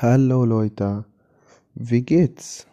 Hallo Leute, wie geht's?